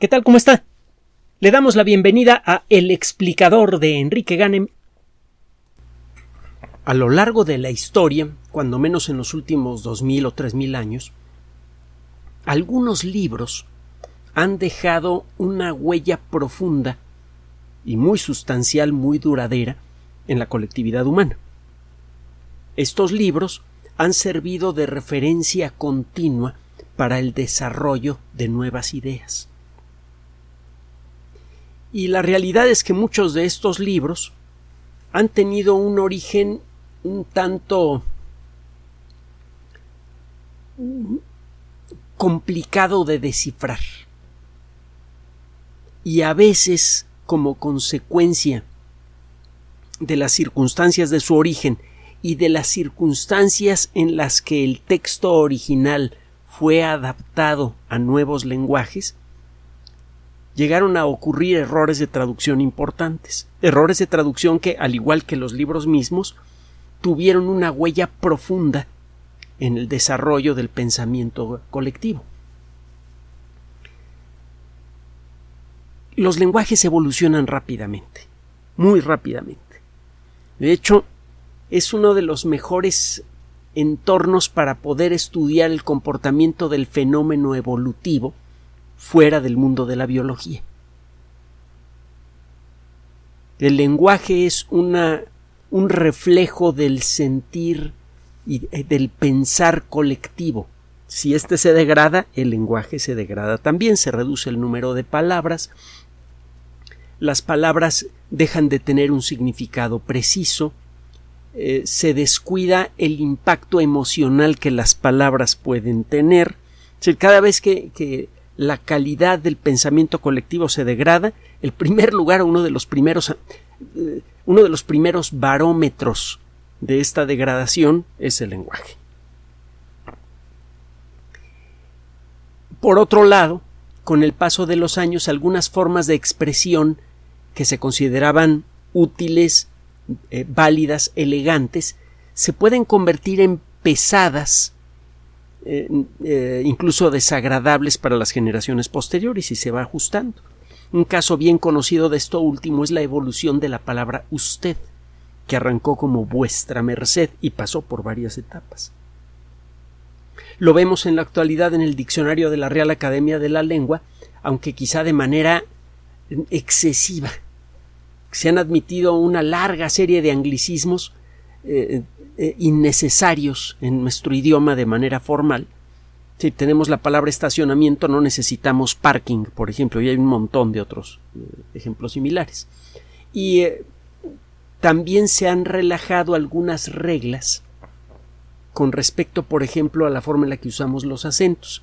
¿Qué tal? ¿Cómo está? Le damos la bienvenida a El explicador de Enrique Ganem. A lo largo de la historia, cuando menos en los últimos dos mil o tres mil años, algunos libros han dejado una huella profunda y muy sustancial, muy duradera en la colectividad humana. Estos libros han servido de referencia continua para el desarrollo de nuevas ideas. Y la realidad es que muchos de estos libros han tenido un origen un tanto complicado de descifrar. Y a veces, como consecuencia de las circunstancias de su origen y de las circunstancias en las que el texto original fue adaptado a nuevos lenguajes, llegaron a ocurrir errores de traducción importantes, errores de traducción que, al igual que los libros mismos, tuvieron una huella profunda en el desarrollo del pensamiento colectivo. Los lenguajes evolucionan rápidamente, muy rápidamente. De hecho, es uno de los mejores entornos para poder estudiar el comportamiento del fenómeno evolutivo fuera del mundo de la biología. El lenguaje es una, un reflejo del sentir y eh, del pensar colectivo. Si éste se degrada, el lenguaje se degrada también, se reduce el número de palabras, las palabras dejan de tener un significado preciso, eh, se descuida el impacto emocional que las palabras pueden tener. cada vez que la calidad del pensamiento colectivo se degrada, el primer lugar, uno de los primeros, eh, uno de los primeros barómetros de esta degradación es el lenguaje. Por otro lado, con el paso de los años, algunas formas de expresión que se consideraban útiles, eh, válidas, elegantes, se pueden convertir en pesadas eh, eh, incluso desagradables para las generaciones posteriores y se va ajustando. Un caso bien conocido de esto último es la evolución de la palabra usted, que arrancó como vuestra merced y pasó por varias etapas. Lo vemos en la actualidad en el diccionario de la Real Academia de la Lengua, aunque quizá de manera excesiva. Se han admitido una larga serie de anglicismos eh, eh, innecesarios en nuestro idioma de manera formal. Si tenemos la palabra estacionamiento no necesitamos parking, por ejemplo, y hay un montón de otros eh, ejemplos similares. Y eh, también se han relajado algunas reglas con respecto, por ejemplo, a la forma en la que usamos los acentos.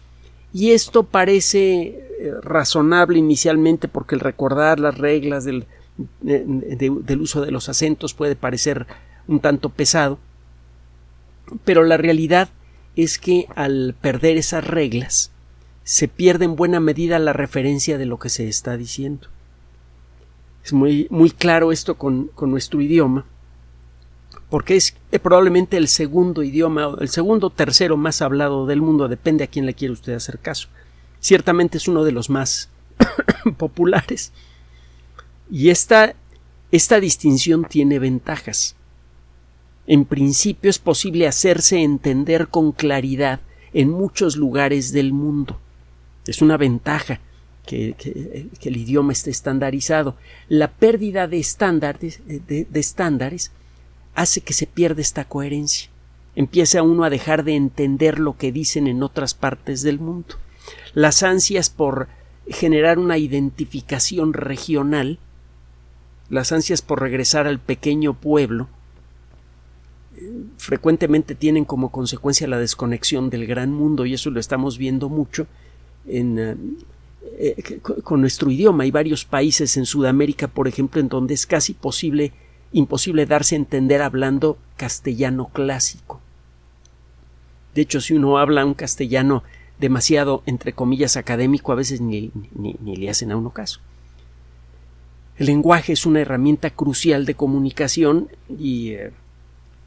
Y esto parece razonable inicialmente porque el recordar las reglas del, del uso de los acentos puede parecer un tanto pesado, pero la realidad es que al perder esas reglas se pierde en buena medida la referencia de lo que se está diciendo. Es muy, muy claro esto con, con nuestro idioma, porque es probablemente el segundo idioma, el segundo tercero más hablado del mundo, depende a quién le quiere usted hacer caso. Ciertamente es uno de los más populares. Y esta, esta distinción tiene ventajas. En principio es posible hacerse entender con claridad en muchos lugares del mundo. Es una ventaja que, el idioma esté estandarizado. La pérdida de estándares, hace que se pierda esta coherencia. Empieza uno a dejar de entender lo que dicen en otras partes del mundo. Las ansias por generar una identificación regional, las ansias por regresar al pequeño pueblo, frecuentemente tienen como consecuencia la desconexión del gran mundo y eso lo estamos viendo mucho en, eh, eh, con nuestro idioma. Hay varios países en Sudamérica, por ejemplo, en donde es casi posible, imposible darse a entender hablando castellano clásico. De hecho, si uno habla un castellano demasiado, entre comillas, académico, a veces ni, ni le hacen a uno caso. El lenguaje es una herramienta crucial de comunicación y eh,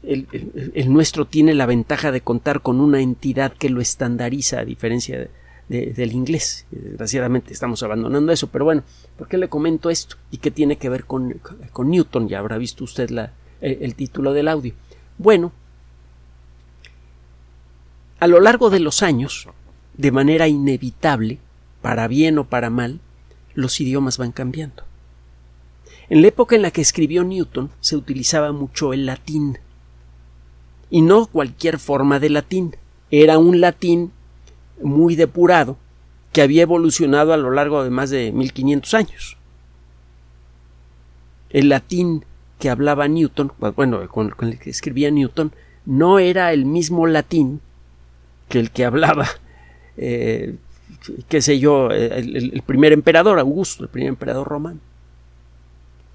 el, nuestro tiene la ventaja de contar con una entidad que lo estandariza a diferencia del inglés. Desgraciadamente estamos abandonando eso, pero bueno, ¿por qué le comento esto? ¿Y qué tiene que ver con, con Newton? Ya habrá visto usted la, el título del audio. Bueno, a lo largo de los años, de manera inevitable, para bien o para mal, los idiomas van cambiando. En la época en la que escribió Newton se utilizaba mucho el latín. Y no cualquier forma de latín. Era un latín muy depurado que había evolucionado a lo largo de más de 1500 años. El latín que hablaba Newton, bueno, con, el que escribía Newton, no era el mismo latín que el que hablaba, eh, qué sé yo, el, primer emperador, Augusto, el primer emperador romano.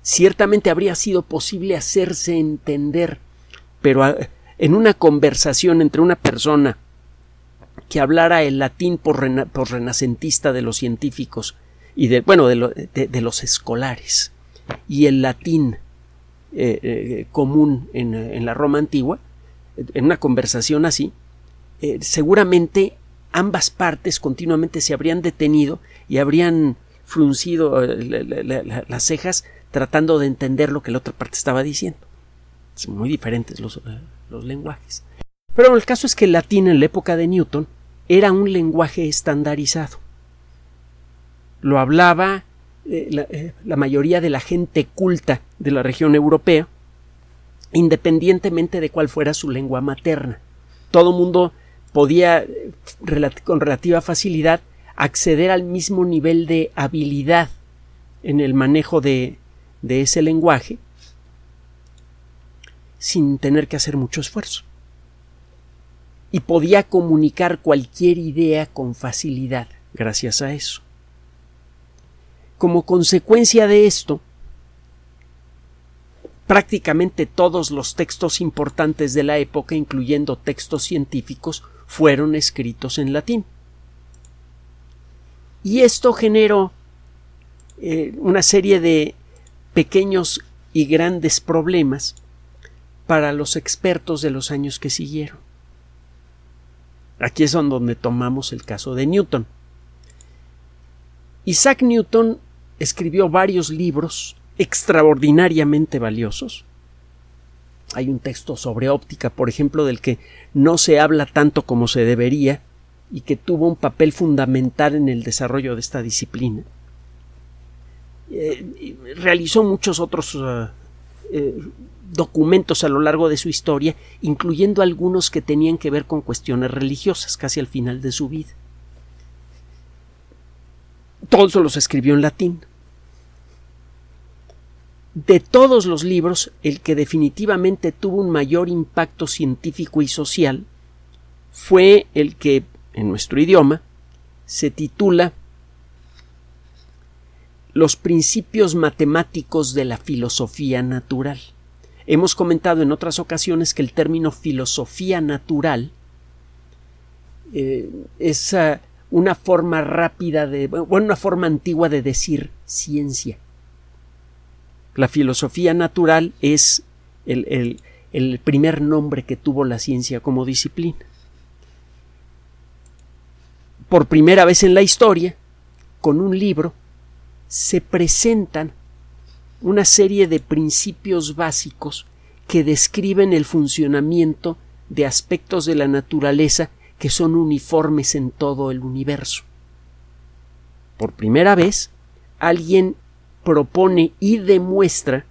Ciertamente habría sido posible hacerse entender, pero en una conversación entre una persona que hablara el latín por, renacentista de los científicos y de, bueno, de, los escolares y el latín eh, eh, común en, la Roma antigua, en una conversación así, eh, seguramente ambas partes continuamente se habrían detenido y habrían fruncido las cejas tratando de entender lo que la otra parte estaba diciendo. Son muy diferentes los, los lenguajes. Pero el caso es que el latín en la época de Newton era un lenguaje estandarizado. Lo hablaba eh, la, mayoría de la gente culta de la región europea, independientemente de cuál fuera su lengua materna. Todo mundo podía con relativa facilidad acceder al mismo nivel de habilidad en el manejo de ese lenguaje sin tener que hacer mucho esfuerzo. Y podía comunicar cualquier idea con facilidad gracias a eso. Como consecuencia de esto, prácticamente todos los textos importantes de la época, incluyendo textos científicos, fueron escritos en latín. Y esto generó eh, una serie de pequeños y grandes problemas para los expertos de los años que siguieron. Aquí es donde tomamos el caso de Newton. Isaac Newton escribió varios libros extraordinariamente valiosos. Hay un texto sobre óptica, por ejemplo, del que no se habla tanto como se debería y que tuvo un papel fundamental en el desarrollo de esta disciplina. Eh, realizó muchos otros uh, eh, documentos a lo largo de su historia, incluyendo algunos que tenían que ver con cuestiones religiosas, casi al final de su vida. Todos los escribió en latín. De todos los libros, el que definitivamente tuvo un mayor impacto científico y social fue el que, en nuestro idioma, se titula Los principios matemáticos de la filosofía natural. Hemos comentado en otras ocasiones que el término filosofía natural eh, es ah, una forma rápida de, bueno, una forma antigua de decir ciencia. La filosofía natural es el, el primer nombre que tuvo la ciencia como disciplina. Por primera vez en la historia, con un libro, se presentan una serie de principios básicos que describen el funcionamiento de aspectos de la naturaleza que son uniformes en todo el universo. Por primera vez, alguien propone y demuestra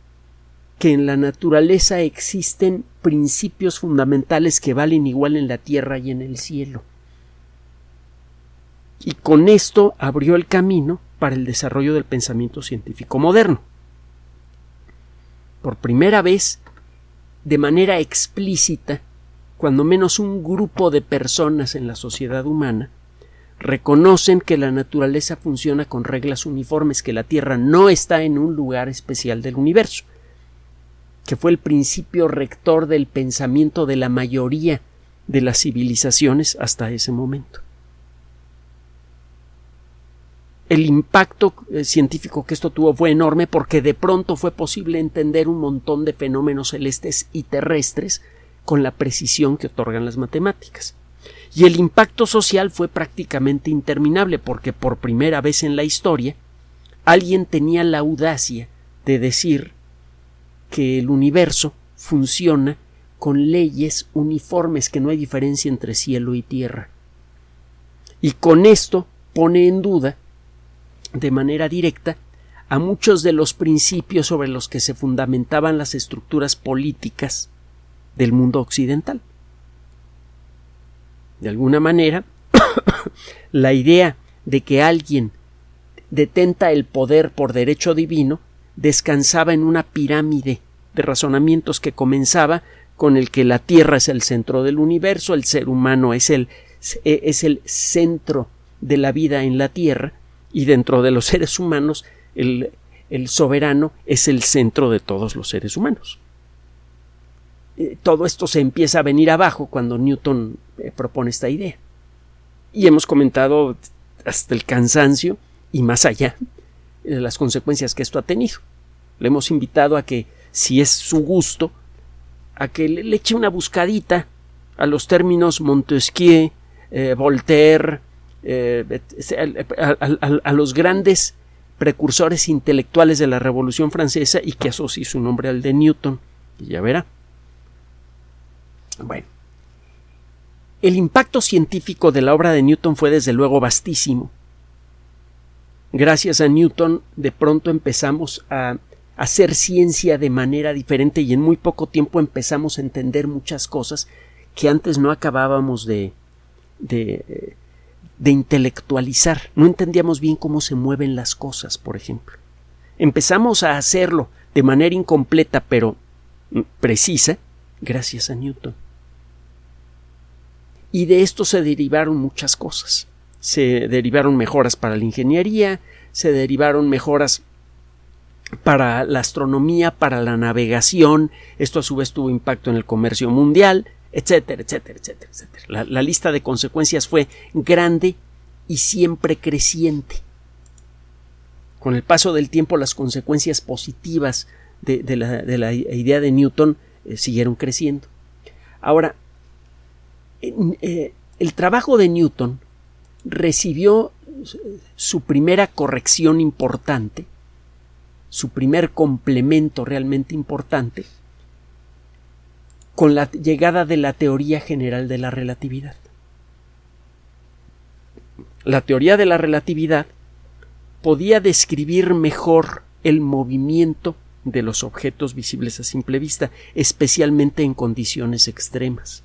que en la naturaleza existen principios fundamentales que valen igual en la tierra y en el cielo. Y con esto abrió el camino para el desarrollo del pensamiento científico moderno. Por primera vez, de manera explícita, cuando menos un grupo de personas en la sociedad humana reconocen que la naturaleza funciona con reglas uniformes, que la Tierra no está en un lugar especial del universo, que fue el principio rector del pensamiento de la mayoría de las civilizaciones hasta ese momento. El impacto eh, científico que esto tuvo fue enorme porque de pronto fue posible entender un montón de fenómenos celestes y terrestres con la precisión que otorgan las matemáticas. Y el impacto social fue prácticamente interminable porque por primera vez en la historia alguien tenía la audacia de decir que el universo funciona con leyes uniformes, que no hay diferencia entre cielo y tierra. Y con esto pone en duda, de manera directa, a muchos de los principios sobre los que se fundamentaban las estructuras políticas del mundo occidental. De alguna manera, la idea de que alguien detenta el poder por derecho divino descansaba en una pirámide de razonamientos que comenzaba con el que la Tierra es el centro del universo, el ser humano es el, es el centro de la vida en la Tierra, y dentro de los seres humanos el, el soberano es el centro de todos los seres humanos. Eh, todo esto se empieza a venir abajo cuando Newton eh, propone esta idea. Y hemos comentado hasta el cansancio y más allá de las consecuencias que esto ha tenido. Le hemos invitado a que, si es su gusto, a que le, eche una buscadita a los términos Montesquieu, eh, a, los grandes precursores intelectuales de la Revolución Francesa y que asocie su nombre al de Newton. Y ya verá. Bueno. El impacto científico de la obra de Newton fue desde luego vastísimo. Gracias a Newton de pronto empezamos a hacer ciencia de manera diferente y en muy poco tiempo empezamos a entender muchas cosas que antes no acabábamos de, de, de intelectualizar. No entendíamos bien cómo se mueven las cosas, por ejemplo. Empezamos a hacerlo de manera incompleta pero precisa gracias a Newton. Y de esto se derivaron muchas cosas. Se derivaron mejoras para la ingeniería, se derivaron mejoras para la astronomía, para la navegación, esto a su vez tuvo impacto en el comercio mundial, etcétera, etcétera, etcétera, etcétera. La, lista de consecuencias fue grande y siempre creciente. Con el paso del tiempo las consecuencias positivas de, la, idea de Newton eh, siguieron creciendo. Ahora, eh, el trabajo de Newton recibió su primera corrección importante, su primer complemento realmente importante, con la llegada de la teoría general de la relatividad. La teoría de la relatividad podía describir mejor el movimiento de los objetos visibles a simple vista, especialmente en condiciones extremas.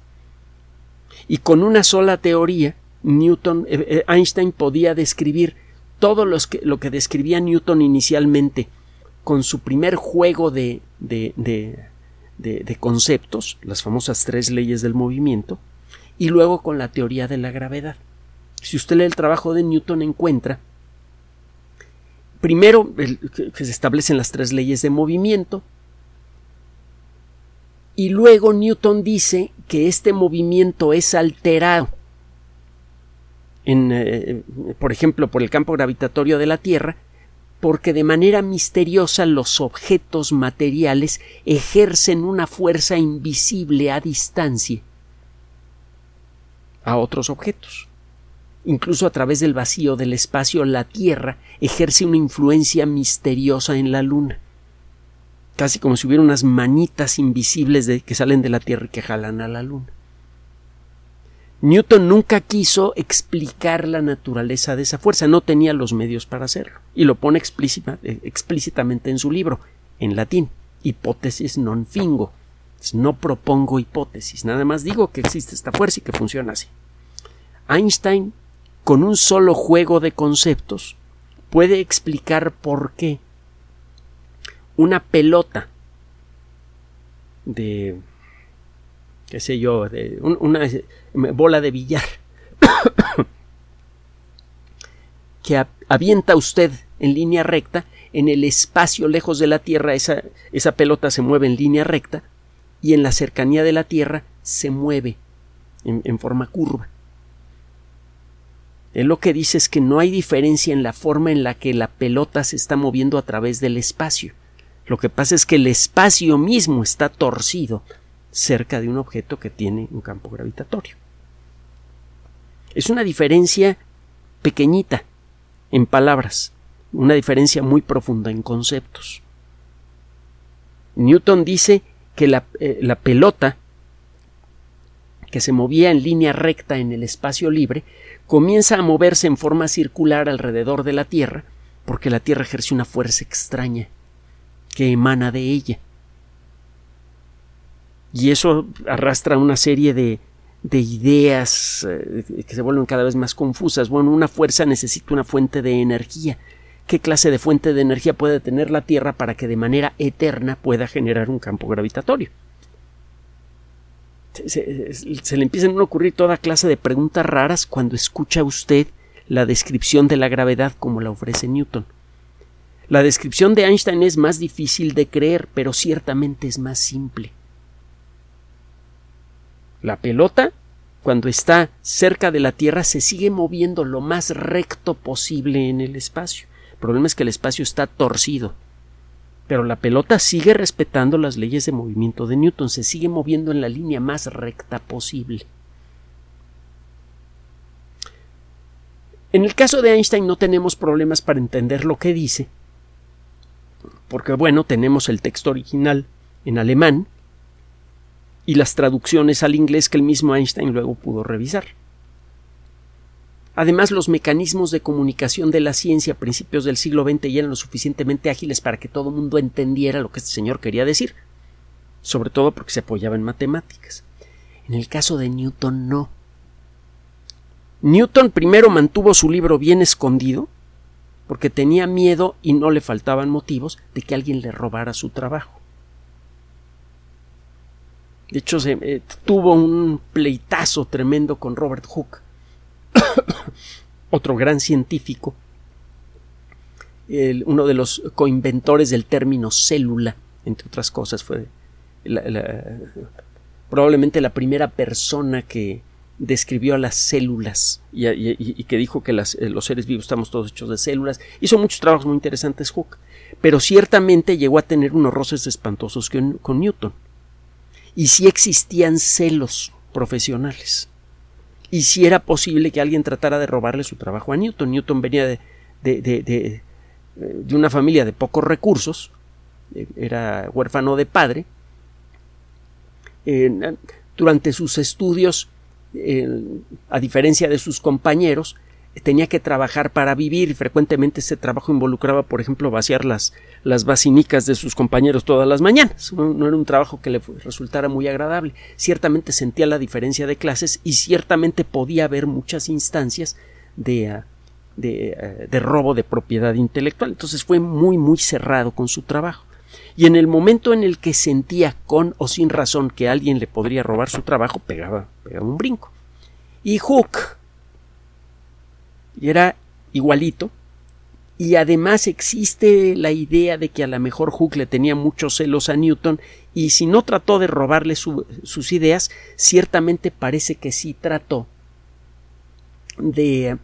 Y con una sola teoría, Newton, eh, eh, Einstein podía describir todo que, lo que describía Newton inicialmente con su primer juego de, de, de, conceptos, las famosas tres leyes del movimiento, y luego con la teoría de la gravedad. Si usted lee el trabajo de Newton encuentra primero que se establecen las tres leyes de movimiento, y luego Newton dice que este movimiento es alterado, eh, por ejemplo, por el campo gravitatorio de la Tierra, porque de manera misteriosa los objetos materiales ejercen una fuerza invisible a distancia a otros objetos. Incluso a través del vacío del espacio, la Tierra ejerce una influencia misteriosa en la Luna casi como si hubiera unas manitas invisibles de, que salen de la Tierra y que jalan a la Luna. Newton nunca quiso explicar la naturaleza de esa fuerza, no tenía los medios para hacerlo, y lo pone eh, explícitamente en su libro, en latín, hipótesis non fingo. No propongo hipótesis, nada más digo que existe esta fuerza y que funciona así. Einstein, con un solo juego de conceptos, puede explicar por qué una pelota de qué sé yo, de una bola de billar que avienta usted en línea recta, en el espacio lejos de la Tierra esa, esa pelota se mueve en línea recta y en la cercanía de la Tierra se mueve en, en forma curva. Él lo que dice es que no hay diferencia en la forma en la que la pelota se está moviendo a través del espacio. Lo que pasa es que el espacio mismo está torcido cerca de un objeto que tiene un campo gravitatorio. Es una diferencia pequeñita en palabras, una diferencia muy profunda en conceptos. Newton dice que la, eh, la pelota que se movía en línea recta en el espacio libre comienza a moverse en forma circular alrededor de la Tierra porque la Tierra ejerce una fuerza extraña que emana de ella. Y eso arrastra una serie de, de ideas eh, que se vuelven cada vez más confusas. Bueno, una fuerza necesita una fuente de energía. ¿Qué clase de fuente de energía puede tener la Tierra para que de manera eterna pueda generar un campo gravitatorio? Se, le empiezan a ocurrir toda clase de preguntas raras cuando escucha usted la descripción de la gravedad como la ofrece Newton. La descripción de Einstein es más difícil de creer, pero ciertamente es más simple. La pelota, cuando está cerca de la Tierra, se sigue moviendo lo más recto posible en el espacio. El problema es que el espacio está torcido. Pero la pelota sigue respetando las leyes de movimiento de Newton, se sigue moviendo en la línea más recta posible. En el caso de Einstein no tenemos problemas para entender lo que dice, porque bueno, tenemos el texto original en alemán, y las traducciones al inglés que el mismo Einstein luego pudo revisar. Además, los mecanismos de comunicación de la ciencia a principios del siglo XX ya eran lo suficientemente ágiles para que todo el mundo entendiera lo que este señor quería decir, sobre todo porque se apoyaba en matemáticas. En el caso de Newton no. Newton primero mantuvo su libro bien escondido, porque tenía miedo y no le faltaban motivos de que alguien le robara su trabajo. De hecho, se, eh, tuvo un pleitazo tremendo con Robert Hooke, otro gran científico, uno de los coinventores del término célula, entre otras cosas, fue probablemente la primera persona que describió a las células y, que dijo que eh, los seres vivos estamos todos hechos de células. Hizo muchos trabajos muy interesantes Hooke, pero ciertamente llegó a tener unos roces espantosos con Newton y si existían celos profesionales y si era posible que alguien tratara de robarle su trabajo a Newton. Newton venía de, de, de, de, de una familia de pocos recursos, era huérfano de padre. durante sus estudios, a diferencia de sus compañeros, tenía que trabajar para vivir y frecuentemente ese trabajo involucraba, por ejemplo, vaciar las, las basinicas de sus compañeros todas las mañanas. No, era un trabajo que le resultara muy agradable. Ciertamente sentía la diferencia de clases y ciertamente podía haber muchas instancias de, ah, de, ah, de robo de propiedad intelectual. Entonces fue muy, muy cerrado con su trabajo. Y en el momento en el que sentía con o sin razón que alguien le podría robar su trabajo, pegaba, pegaba un brinco. Y Hook y era igualito. Y además existe la idea de que a lo mejor Hooke le tenía muchos celos a Newton y si no trató de robarle sus ideas, ciertamente parece que sí trató de,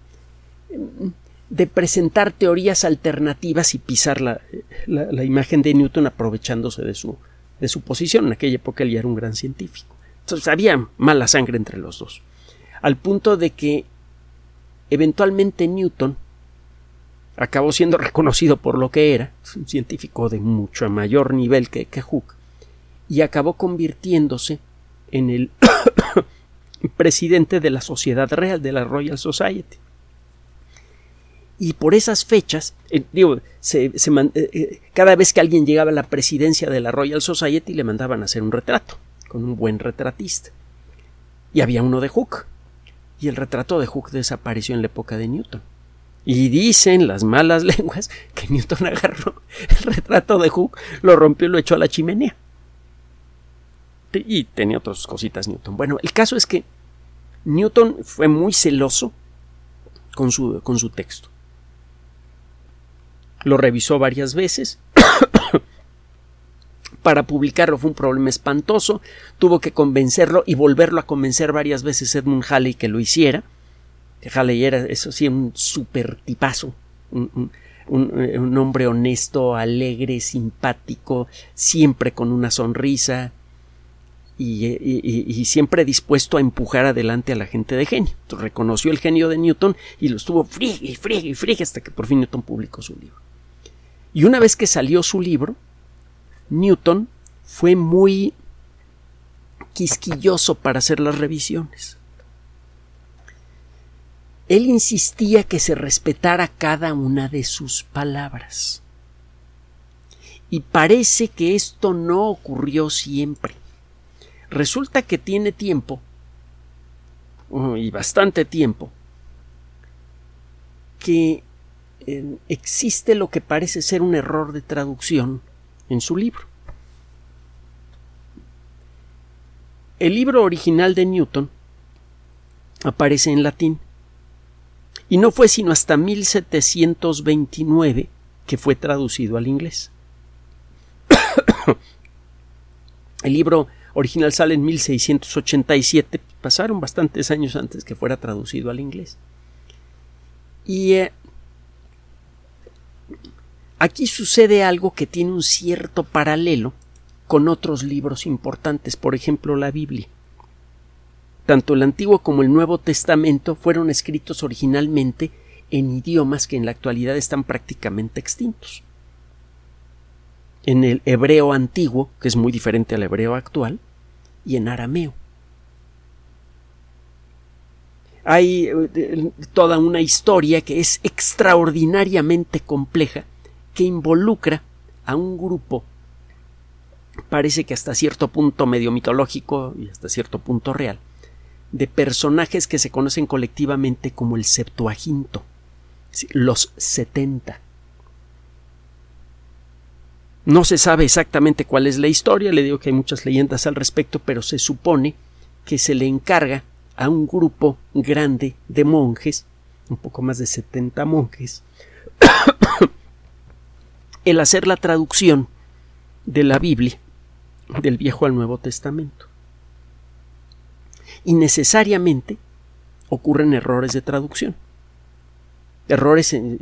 de presentar teorías alternativas y pisar la, la, imagen de Newton aprovechándose de su, de su posición. En aquella época él ya era un gran científico. Entonces había mala sangre entre los dos. Al punto de que Eventualmente Newton acabó siendo reconocido por lo que era, un científico de mucho mayor nivel que, Hooke, y acabó convirtiéndose en el presidente de la Sociedad Real, de la Royal Society. Y por esas fechas, eh, digo, eh, eh, cada vez que alguien llegaba a la presidencia de la Royal Society le mandaban a hacer un retrato, con un buen retratista. Y había uno de Hooke y el retrato de Hooke desapareció en la época de Newton. Y dicen las malas lenguas que Newton agarró el retrato de Hooke, lo rompió y lo echó a la chimenea. Y tenía otras cositas Newton. Bueno, el caso es que Newton fue muy celoso con su, con su texto. Lo revisó varias veces para publicarlo fue un problema espantoso, tuvo que convencerlo y volverlo a convencer varias veces Edmund Halley que lo hiciera. Halley era, eso sí, un super tipazo, un, un, hombre honesto, alegre, simpático, siempre con una sonrisa. y, siempre dispuesto a empujar adelante a la gente de genio. reconoció el genio de Newton y lo estuvo friegue y friegue y friegue hasta que por fin Newton publicó su libro. Y una vez que salió su libro, Newton fue muy quisquilloso para hacer las revisiones. Él insistía que se respetara cada una de sus palabras. Y parece que esto no ocurrió siempre. Resulta que tiene tiempo, oh, y bastante tiempo, que eh, existe lo que parece ser un error de traducción en su libro. El libro original de Newton aparece en latín y no fue sino hasta 1729 que fue traducido al inglés. El libro original sale en 1687, pasaron bastantes años antes que fuera traducido al inglés. Y eh, aquí sucede algo que tiene un cierto paralelo con otros libros importantes, por ejemplo la Biblia. Tanto el Antiguo como el Nuevo Testamento fueron escritos originalmente en idiomas que en la actualidad están prácticamente extintos. En el hebreo antiguo, que es muy diferente al hebreo actual, y en arameo. Hay eh, toda una historia que es extraordinariamente compleja, que involucra a un grupo, parece que hasta cierto punto medio mitológico y hasta cierto punto real, de personajes que se conocen colectivamente como el Septuaginto, los setenta. No se sabe exactamente cuál es la historia, le digo que hay muchas leyendas al respecto, pero se supone que se le encarga a un grupo grande de monjes, un poco más de 70 monjes, el hacer la traducción de la Biblia del Viejo al Nuevo Testamento. Y necesariamente ocurren errores de traducción errores en,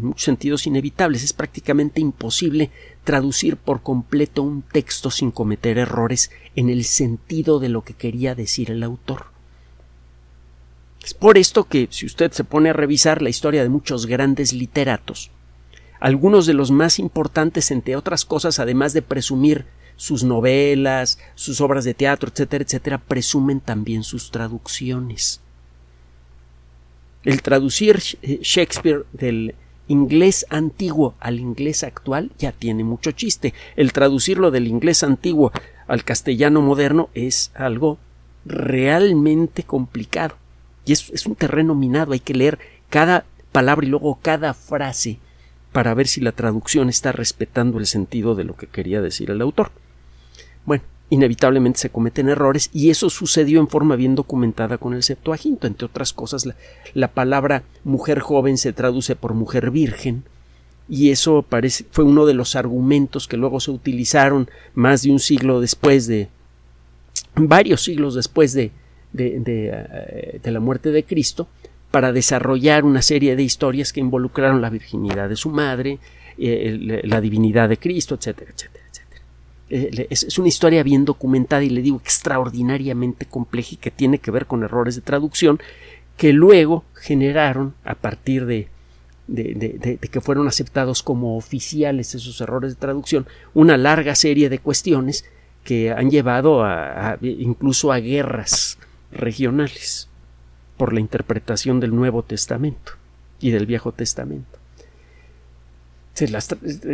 muchos sentidos inevitables. Es prácticamente imposible traducir por completo un texto sin cometer errores en el sentido de lo que quería decir el autor. Es por esto que, si usted se pone a revisar la historia de muchos grandes literatos, algunos de los más importantes, entre otras cosas, además de presumir sus novelas, sus obras de teatro, etcétera, etcétera, presumen también sus traducciones. El traducir Shakespeare del inglés antiguo al inglés actual ya tiene mucho chiste. El traducirlo del inglés antiguo al castellano moderno es algo realmente complicado. Y es, es, un terreno minado. Hay que leer cada palabra y luego cada frase para ver si la traducción está respetando el sentido de lo que quería decir el autor. Bueno, inevitablemente se cometen errores y eso sucedió en forma bien documentada con el Septuaginto. Entre otras cosas, la, palabra mujer joven se traduce por mujer virgen y eso parece, fue uno de los argumentos que luego se utilizaron más de un siglo después de varios siglos después de, eh, la muerte de Cristo para desarrollar una serie de historias que involucraron la virginidad de su madre, eh, la divinidad de Cristo, etcétera, etcétera. Eh, es, una historia bien documentada y le digo extraordinariamente compleja y que tiene que ver con errores de traducción que luego generaron a partir de, de, que fueron aceptados como oficiales esos errores de traducción una larga serie de cuestiones que han llevado incluso a guerras regionales por la interpretación del Nuevo Testamento y del Viejo Testamento.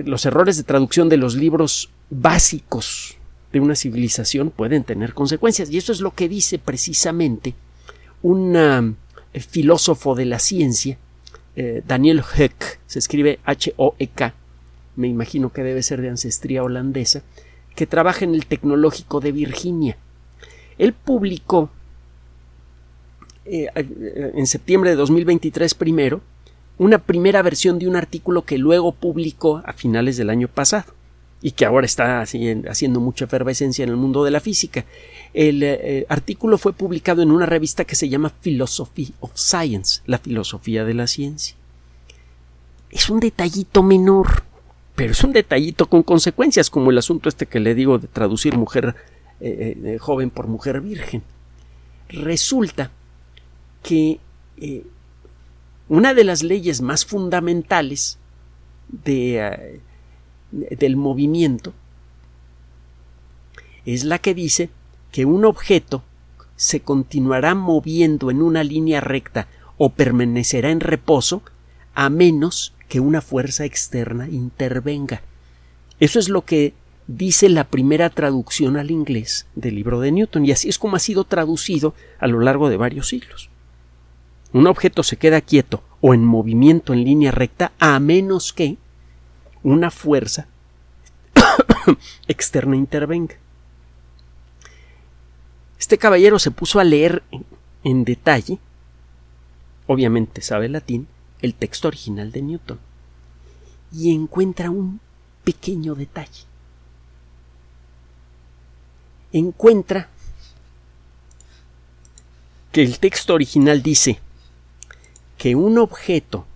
los errores de traducción de los libros básicos de una civilización pueden tener consecuencias. Y eso es lo que dice precisamente un eh, filósofo de la ciencia, eh, Daniel Hoek, se escribe H-O-E-K, me imagino que debe ser de ancestría holandesa, que trabaja en el Tecnológico de Virginia. Él publicó eh, en septiembre de 2023 primero una primera versión de un artículo que luego publicó a finales del año pasado y que ahora está haciendo mucha efervescencia en el mundo de la física. El eh, artículo fue publicado en una revista que se llama Philosophy of Science, la filosofía de la ciencia. Es un detallito menor, pero es un detallito con consecuencias, como el asunto este que le digo de traducir mujer eh, joven por mujer virgen. Resulta que una de las leyes más fundamentales de, del movimiento es la que dice que un objeto se continuará moviendo en una línea recta o permanecerá en reposo a menos que una fuerza externa intervenga. Eso es lo que dice la primera traducción al inglés del libro de Newton y así es como ha sido traducido a lo largo de varios siglos. Un objeto se queda quieto o en movimiento en línea recta a menos que una fuerza externa intervenga. Este caballero se puso a leer en, detalle, obviamente sabe latín, el texto original de Newton y encuentra un pequeño detalle. Encuentra que el texto original dice que un objeto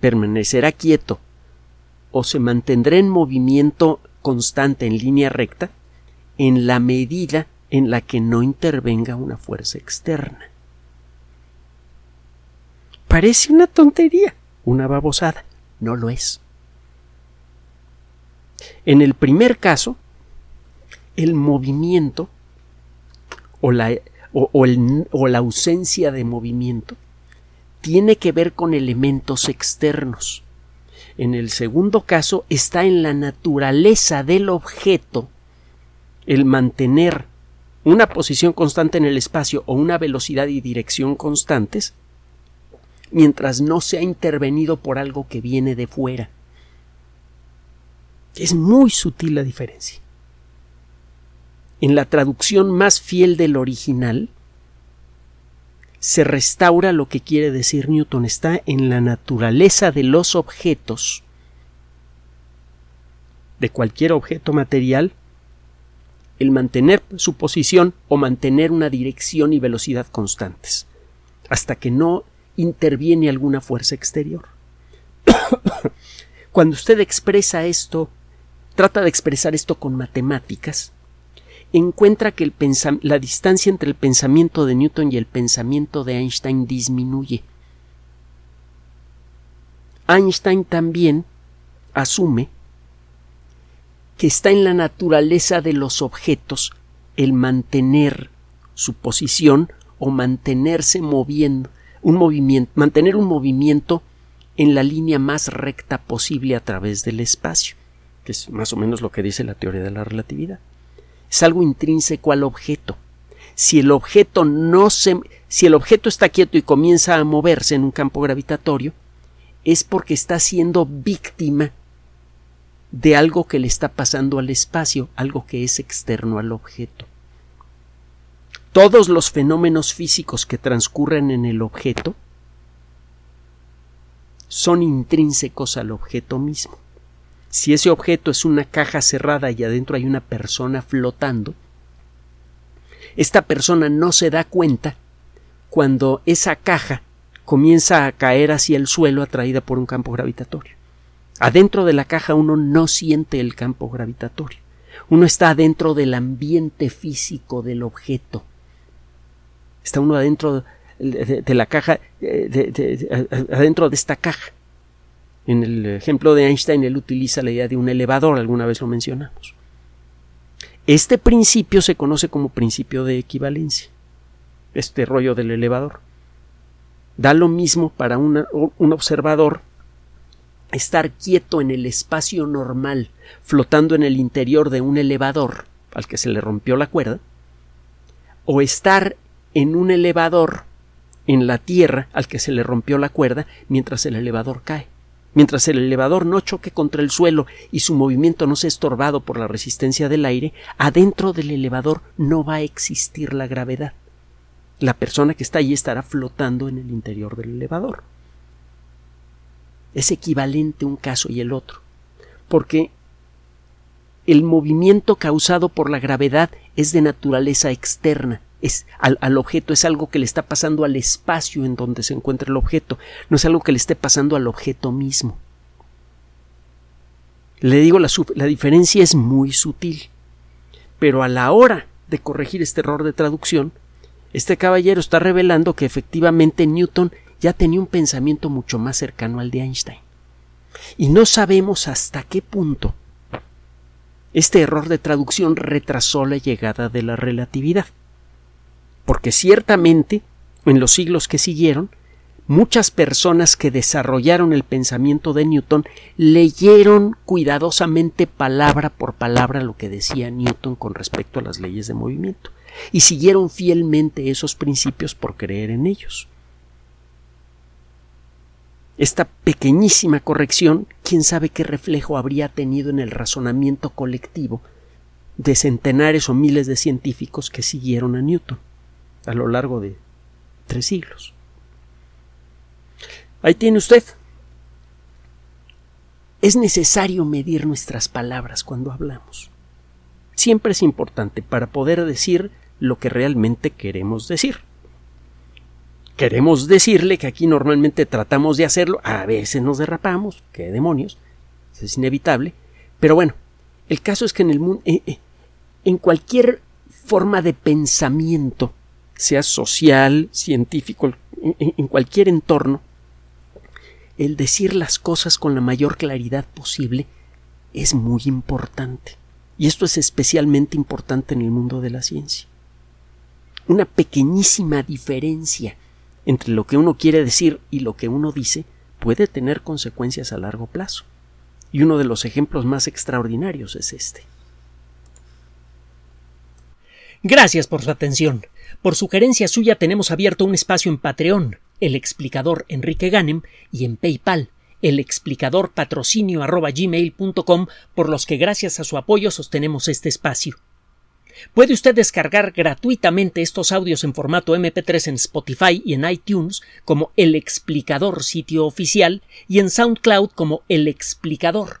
permanecerá quieto o se mantendrá en movimiento constante en línea recta en la medida en la que no intervenga una fuerza externa. Parece una tontería, una babosada. No lo es. En el primer caso, el movimiento o la, o la ausencia de movimiento tiene que ver con elementos externos. En el segundo caso está en la naturaleza del objeto el mantener una posición constante en el espacio o una velocidad y dirección constantes mientras no se ha intervenido por algo que viene de fuera. Es muy sutil la diferencia. En la traducción más fiel del original, se restaura lo que quiere decir Newton. Está en la naturaleza de los objetos, de cualquier objeto material, el mantener su posición o mantener una dirección y velocidad constantes, hasta que no interviene alguna fuerza exterior. Cuando usted expresa esto, trata de expresar esto con matemáticas, encuentra que la distancia entre el pensamiento de Newton y el pensamiento de Einstein disminuye. Einstein también asume que está en la naturaleza de los objetos el mantener su posición o mantenerse moviendo, un movimiento, mantener un movimiento en la línea más recta posible a través del espacio, que es más o menos lo que dice la teoría de la relatividad es algo intrínseco al objeto. Si el objeto no se si el objeto está quieto y comienza a moverse en un campo gravitatorio, es porque está siendo víctima de algo que le está pasando al espacio, algo que es externo al objeto. Todos los fenómenos físicos que transcurren en el objeto son intrínsecos al objeto mismo. Si ese objeto es una caja cerrada y adentro hay una persona flotando, esta persona no se da cuenta cuando esa caja comienza a caer hacia el suelo atraída por un campo gravitatorio. Adentro de la caja uno no siente el campo gravitatorio. Uno está adentro del ambiente físico del objeto. Está uno adentro de, la caja, adentro de esta caja. En el ejemplo de Einstein, él utiliza la idea de un elevador, alguna vez lo mencionamos. Este principio se conoce como principio de equivalencia, este rollo del elevador. Da lo mismo para un observador estar quieto en el espacio normal, flotando en el interior de un elevador al que se le rompió la cuerda, o estar en un elevador en la tierra al que se le rompió la cuerda mientras el elevador cae. Mientras el elevador no choque contra el suelo y su movimiento no sea estorbado por la resistencia del aire, adentro del elevador no va a existir la gravedad. La persona que está allí estará flotando en el interior del elevador. Es equivalente un caso y el otro, porque el movimiento causado por la gravedad es de naturaleza externa, es al, objeto, es algo que le está pasando al espacio en donde se encuentra el objeto, no es algo que le esté pasando al objeto mismo. Le digo, la, la diferencia es muy sutil, pero a la hora de corregir este error de traducción, este caballero está revelando que efectivamente Newton ya tenía un pensamiento mucho más cercano al de Einstein. Y no sabemos hasta qué punto este error de traducción retrasó la llegada de la relatividad. Porque ciertamente, en los siglos que siguieron, muchas personas que desarrollaron el pensamiento de Newton leyeron cuidadosamente palabra por palabra lo que decía Newton con respecto a las leyes de movimiento y siguieron fielmente esos principios por creer en ellos. Esta pequeñísima corrección, quién sabe qué reflejo habría tenido en el razonamiento colectivo de centenares o miles de científicos que siguieron a Newton a lo largo de tres siglos. Ahí tiene usted. Es necesario medir nuestras palabras cuando hablamos. Siempre es importante para poder decir lo que realmente queremos decir queremos decirle que aquí normalmente tratamos de hacerlo, a veces nos derrapamos, qué demonios, es inevitable, pero bueno, el caso es que en el mundo, eh, eh, en cualquier forma de pensamiento, sea social, científico, en cualquier entorno, el decir las cosas con la mayor claridad posible es muy importante. Y esto es especialmente importante en el mundo de la ciencia. Una pequeñísima diferencia entre lo que uno quiere decir y lo que uno dice puede tener consecuencias a largo plazo. Y uno de los ejemplos más extraordinarios es este. Gracias por su atención. Por sugerencia suya tenemos abierto un espacio en Patreon, el explicador Enrique Ganem, y en PayPal, el explicador patrocinio por los que gracias a su apoyo sostenemos este espacio. Puede usted descargar gratuitamente estos audios en formato MP3 en Spotify y en iTunes como El Explicador sitio oficial y en SoundCloud como El Explicador.